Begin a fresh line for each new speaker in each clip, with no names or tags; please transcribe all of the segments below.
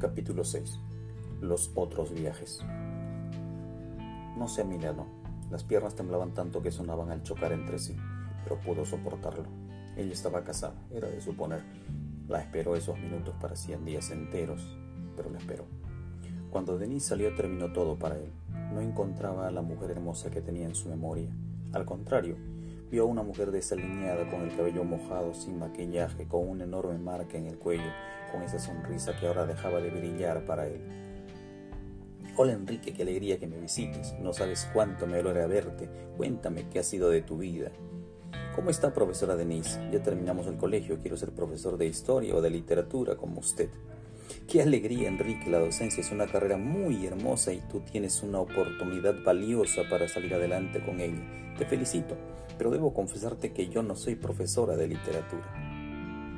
Capítulo 6. Los otros viajes. No sé a. Las piernas temblaban tanto que sonaban al chocar entre sí, pero pudo soportarlo. Ella estaba casada, era de suponer. La esperó esos minutos parecían días enteros, pero la esperó. Cuando Denis salió terminó todo para él. No encontraba a la mujer hermosa que tenía en su memoria. Al contrario, vio a una mujer desalineada con el cabello mojado, sin maquillaje, con una enorme marca en el cuello con esa sonrisa que ahora dejaba de brillar para él. Hola Enrique, qué alegría que me visites. No sabes cuánto me alegra verte. Cuéntame qué ha sido de tu vida. ¿Cómo está, profesora Denise? Ya terminamos el colegio. Quiero ser profesor de historia o de literatura como usted. Qué alegría, Enrique. La docencia es una carrera muy hermosa y tú tienes una oportunidad valiosa para salir adelante con ella. Te felicito, pero debo confesarte que yo no soy profesora de literatura.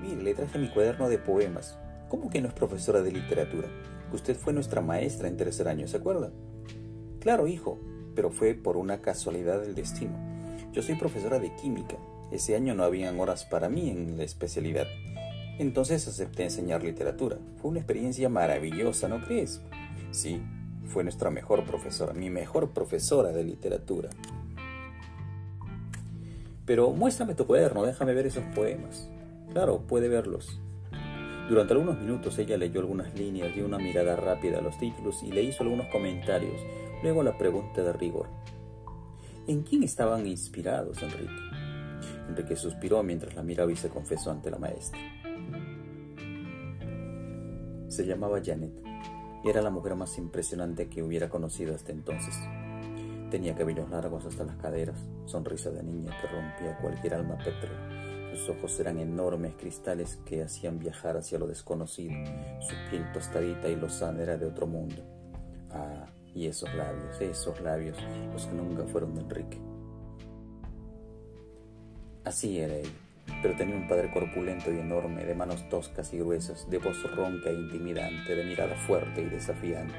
Mire, le traje mi cuaderno de poemas. ¿Cómo que no es profesora de literatura? Usted fue nuestra maestra en tercer año, ¿se acuerda? Claro, hijo, pero fue por una casualidad del destino. Yo soy profesora de química. Ese año no habían horas para mí en la especialidad. Entonces acepté enseñar literatura. Fue una experiencia maravillosa, ¿no crees? Sí, fue nuestra mejor profesora, mi mejor profesora de literatura. Pero muéstrame tu cuaderno, déjame ver esos poemas. Claro, puede verlos. Durante algunos minutos ella leyó algunas líneas, dio una mirada rápida a los títulos y le hizo algunos comentarios, luego la pregunta de rigor. ¿En quién estaban inspirados, Enrique? Enrique suspiró mientras la miraba y se confesó ante la maestra. Se llamaba Janet y era la mujer más impresionante que hubiera conocido hasta entonces. Tenía cabellos largos hasta las caderas, sonrisa de niña que rompía cualquier alma pétrea sus ojos eran enormes cristales que hacían viajar hacia lo desconocido. Su piel tostadita y lozana era de otro mundo. Ah, y esos labios, esos labios, los que nunca fueron de Enrique. Así era él, pero tenía un padre corpulento y enorme, de manos toscas y gruesas, de voz ronca e intimidante, de mirada fuerte y desafiante.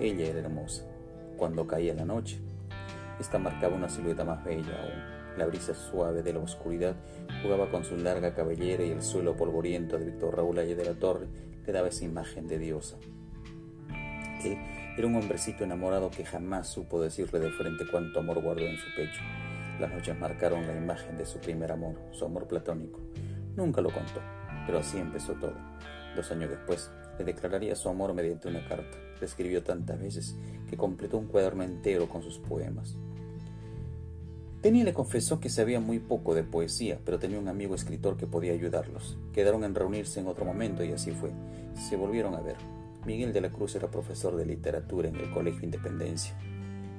Ella era hermosa. Cuando caía la noche, esta marcaba una silueta más bella aún la brisa suave de la oscuridad jugaba con su larga cabellera y el suelo polvoriento de Víctor Raúl Ayer de la Torre le daba esa imagen de diosa. Él era un hombrecito enamorado que jamás supo decirle de frente cuánto amor guardó en su pecho. Las noches marcaron la imagen de su primer amor, su amor platónico. Nunca lo contó, pero así empezó todo. Dos años después, le declararía su amor mediante una carta. Le escribió tantas veces que completó un cuaderno entero con sus poemas. Penny le confesó que sabía muy poco de poesía, pero tenía un amigo escritor que podía ayudarlos. Quedaron en reunirse en otro momento y así fue. Se volvieron a ver. Miguel de la Cruz era profesor de literatura en el Colegio Independencia.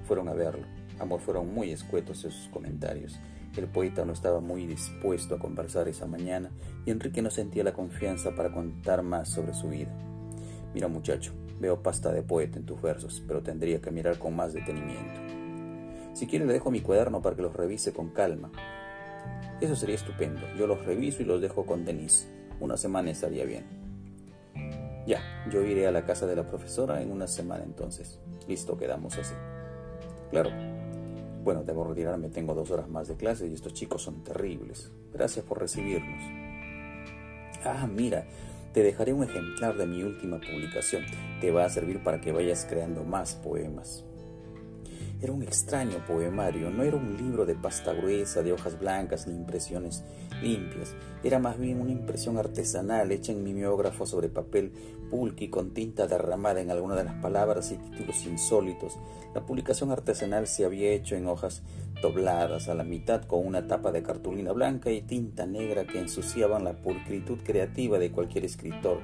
Fueron a verlo. Ambos fueron muy escuetos en sus comentarios. El poeta no estaba muy dispuesto a conversar esa mañana y Enrique no sentía la confianza para contar más sobre su vida. Mira muchacho, veo pasta de poeta en tus versos, pero tendría que mirar con más detenimiento. Si quiere le dejo mi cuaderno para que los revise con calma. Eso sería estupendo. Yo los reviso y los dejo con Denise. Una semana estaría bien. Ya, yo iré a la casa de la profesora en una semana entonces. Listo, quedamos así. Claro. Bueno, debo retirarme, tengo dos horas más de clase y estos chicos son terribles. Gracias por recibirnos. Ah, mira, te dejaré un ejemplar de mi última publicación. Te va a servir para que vayas creando más poemas. Era un extraño poemario, no era un libro de pasta gruesa, de hojas blancas ni impresiones limpias. Era más bien una impresión artesanal hecha en mimeógrafo sobre papel pulqui con tinta derramada en alguna de las palabras y títulos insólitos. La publicación artesanal se había hecho en hojas dobladas a la mitad con una tapa de cartulina blanca y tinta negra que ensuciaban la pulcritud creativa de cualquier escritor,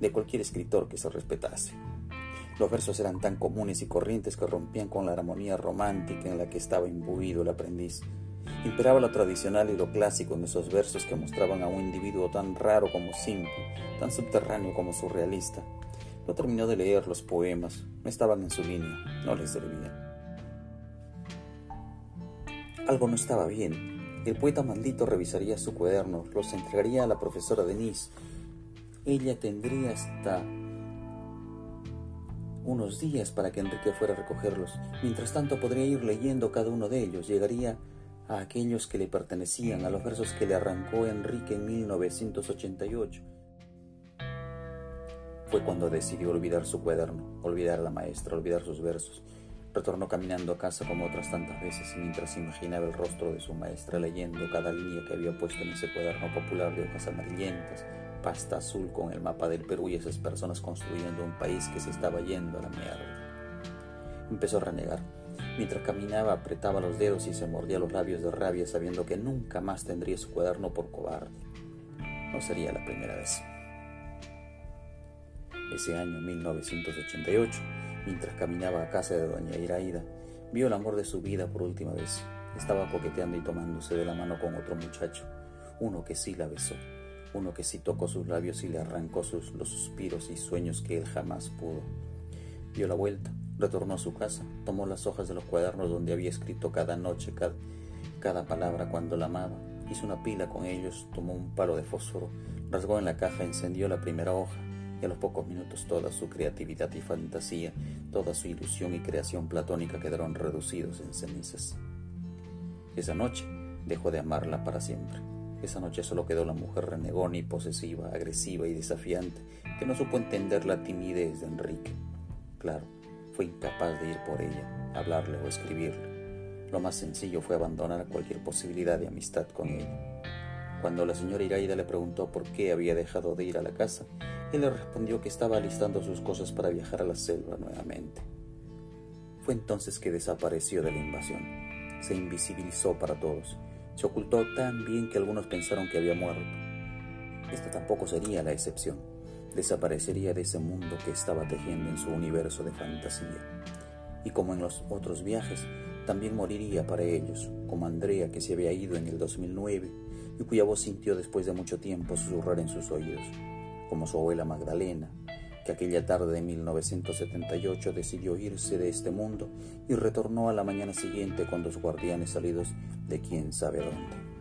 de cualquier escritor que se respetase. Los versos eran tan comunes y corrientes que rompían con la armonía romántica en la que estaba imbuido el aprendiz. Imperaba lo tradicional y lo clásico en esos versos que mostraban a un individuo tan raro como simple, tan subterráneo como surrealista. No terminó de leer los poemas, no estaban en su línea, no les servían. Algo no estaba bien. El poeta maldito revisaría su cuaderno, los entregaría a la profesora Denise. Ella tendría hasta unos días para que Enrique fuera a recogerlos. Mientras tanto podría ir leyendo cada uno de ellos. Llegaría a aquellos que le pertenecían, a los versos que le arrancó Enrique en 1988. fue cuando decidió olvidar su cuaderno, olvidar a la maestra, olvidar sus versos. Retornó caminando a casa como otras tantas veces mientras imaginaba el rostro de su maestra leyendo cada línea que había puesto en ese cuaderno popular de hojas amarillentas, pasta azul con el mapa del Perú y esas personas construyendo un país que se estaba yendo a la mierda. Empezó a renegar. Mientras caminaba apretaba los dedos y se mordía los labios de rabia sabiendo que nunca más tendría su cuaderno por cobarde. No sería la primera vez. Ese año 1988 Mientras caminaba a casa de doña Iraida, vio el amor de su vida por última vez. Estaba coqueteando y tomándose de la mano con otro muchacho, uno que sí la besó, uno que sí tocó sus labios y le arrancó sus, los suspiros y sueños que él jamás pudo. Dio la vuelta, retornó a su casa, tomó las hojas de los cuadernos donde había escrito cada noche, cada, cada palabra cuando la amaba, hizo una pila con ellos, tomó un palo de fósforo, rasgó en la caja, encendió la primera hoja, y a los pocos minutos toda su creatividad y fantasía, toda su ilusión y creación platónica quedaron reducidos en cenizas. Esa noche dejó de amarla para siempre. Esa noche solo quedó la mujer renegona y posesiva, agresiva y desafiante, que no supo entender la timidez de Enrique. Claro, fue incapaz de ir por ella, hablarle o escribirle. Lo más sencillo fue abandonar cualquier posibilidad de amistad con ella. Cuando la señora Iraida le preguntó por qué había dejado de ir a la casa, él le respondió que estaba alistando sus cosas para viajar a la selva nuevamente. Fue entonces que desapareció de la invasión. Se invisibilizó para todos. Se ocultó tan bien que algunos pensaron que había muerto. Esta tampoco sería la excepción. Desaparecería de ese mundo que estaba tejiendo en su universo de fantasía. Y como en los otros viajes, también moriría para ellos, como Andrea que se había ido en el 2009 y cuya voz sintió después de mucho tiempo susurrar en sus oídos, como su abuela Magdalena, que aquella tarde de 1978 decidió irse de este mundo y retornó a la mañana siguiente con dos guardianes salidos de quién sabe dónde.